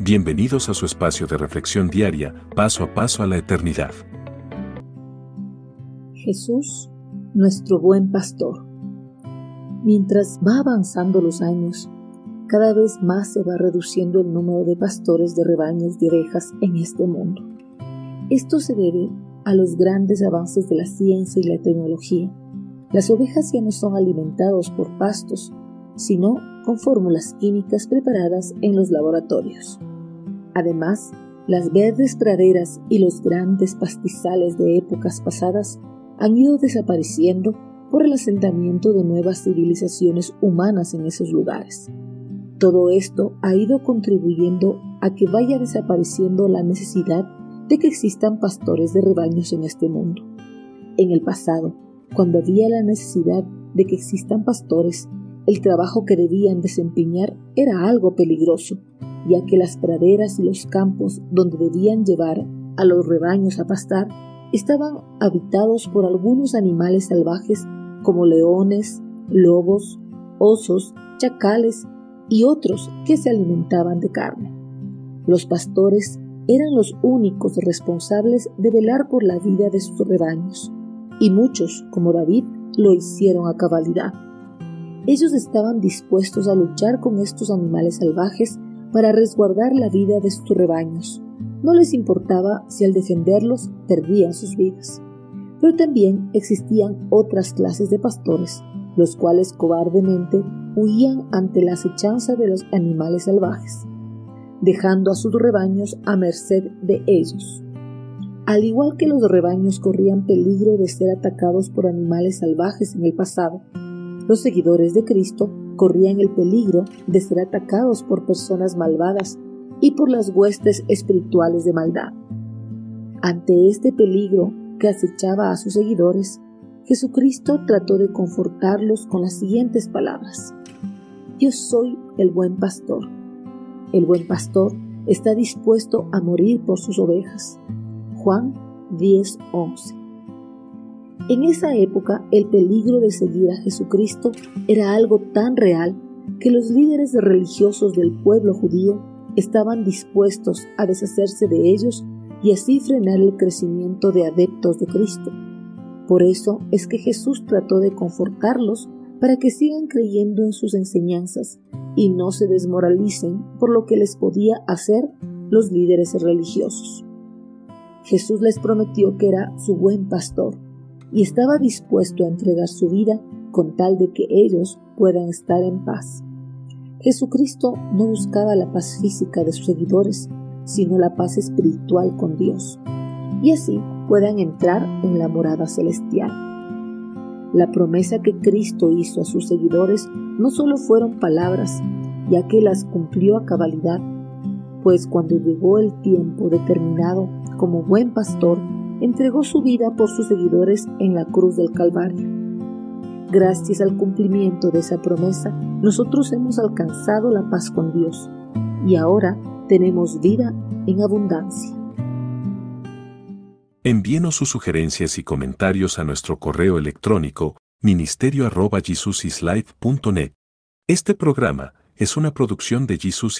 Bienvenidos a su espacio de reflexión diaria, paso a paso a la eternidad. Jesús, nuestro buen pastor. Mientras va avanzando los años, cada vez más se va reduciendo el número de pastores de rebaños de ovejas en este mundo. Esto se debe a los grandes avances de la ciencia y la tecnología. Las ovejas ya no son alimentados por pastos, sino con fórmulas químicas preparadas en los laboratorios. Además, las verdes praderas y los grandes pastizales de épocas pasadas han ido desapareciendo por el asentamiento de nuevas civilizaciones humanas en esos lugares. Todo esto ha ido contribuyendo a que vaya desapareciendo la necesidad de que existan pastores de rebaños en este mundo. En el pasado, cuando había la necesidad de que existan pastores, el trabajo que debían desempeñar era algo peligroso, ya que las praderas y los campos donde debían llevar a los rebaños a pastar estaban habitados por algunos animales salvajes como leones, lobos, osos, chacales y otros que se alimentaban de carne. Los pastores eran los únicos responsables de velar por la vida de sus rebaños, y muchos, como David, lo hicieron a cabalidad. Ellos estaban dispuestos a luchar con estos animales salvajes para resguardar la vida de sus rebaños. No les importaba si al defenderlos perdían sus vidas. Pero también existían otras clases de pastores, los cuales cobardemente huían ante la acechanza de los animales salvajes dejando a sus rebaños a merced de ellos. Al igual que los rebaños corrían peligro de ser atacados por animales salvajes en el pasado, los seguidores de Cristo corrían el peligro de ser atacados por personas malvadas y por las huestes espirituales de maldad. Ante este peligro que acechaba a sus seguidores, Jesucristo trató de confortarlos con las siguientes palabras. Yo soy el buen pastor el buen pastor está dispuesto a morir por sus ovejas. Juan 10:11. En esa época el peligro de seguir a Jesucristo era algo tan real que los líderes religiosos del pueblo judío estaban dispuestos a deshacerse de ellos y así frenar el crecimiento de adeptos de Cristo. Por eso es que Jesús trató de confortarlos para que sigan creyendo en sus enseñanzas y no se desmoralicen por lo que les podía hacer los líderes religiosos. Jesús les prometió que era su buen pastor y estaba dispuesto a entregar su vida con tal de que ellos puedan estar en paz. Jesucristo no buscaba la paz física de sus seguidores, sino la paz espiritual con Dios, y así puedan entrar en la morada celestial. La promesa que Cristo hizo a sus seguidores no solo fueron palabras, ya que las cumplió a cabalidad, pues cuando llegó el tiempo determinado, como buen pastor, entregó su vida por sus seguidores en la cruz del Calvario. Gracias al cumplimiento de esa promesa, nosotros hemos alcanzado la paz con Dios y ahora tenemos vida en abundancia. Envíenos sus sugerencias y comentarios a nuestro correo electrónico ministerio.jesusislife.net. Este programa es una producción de Jesus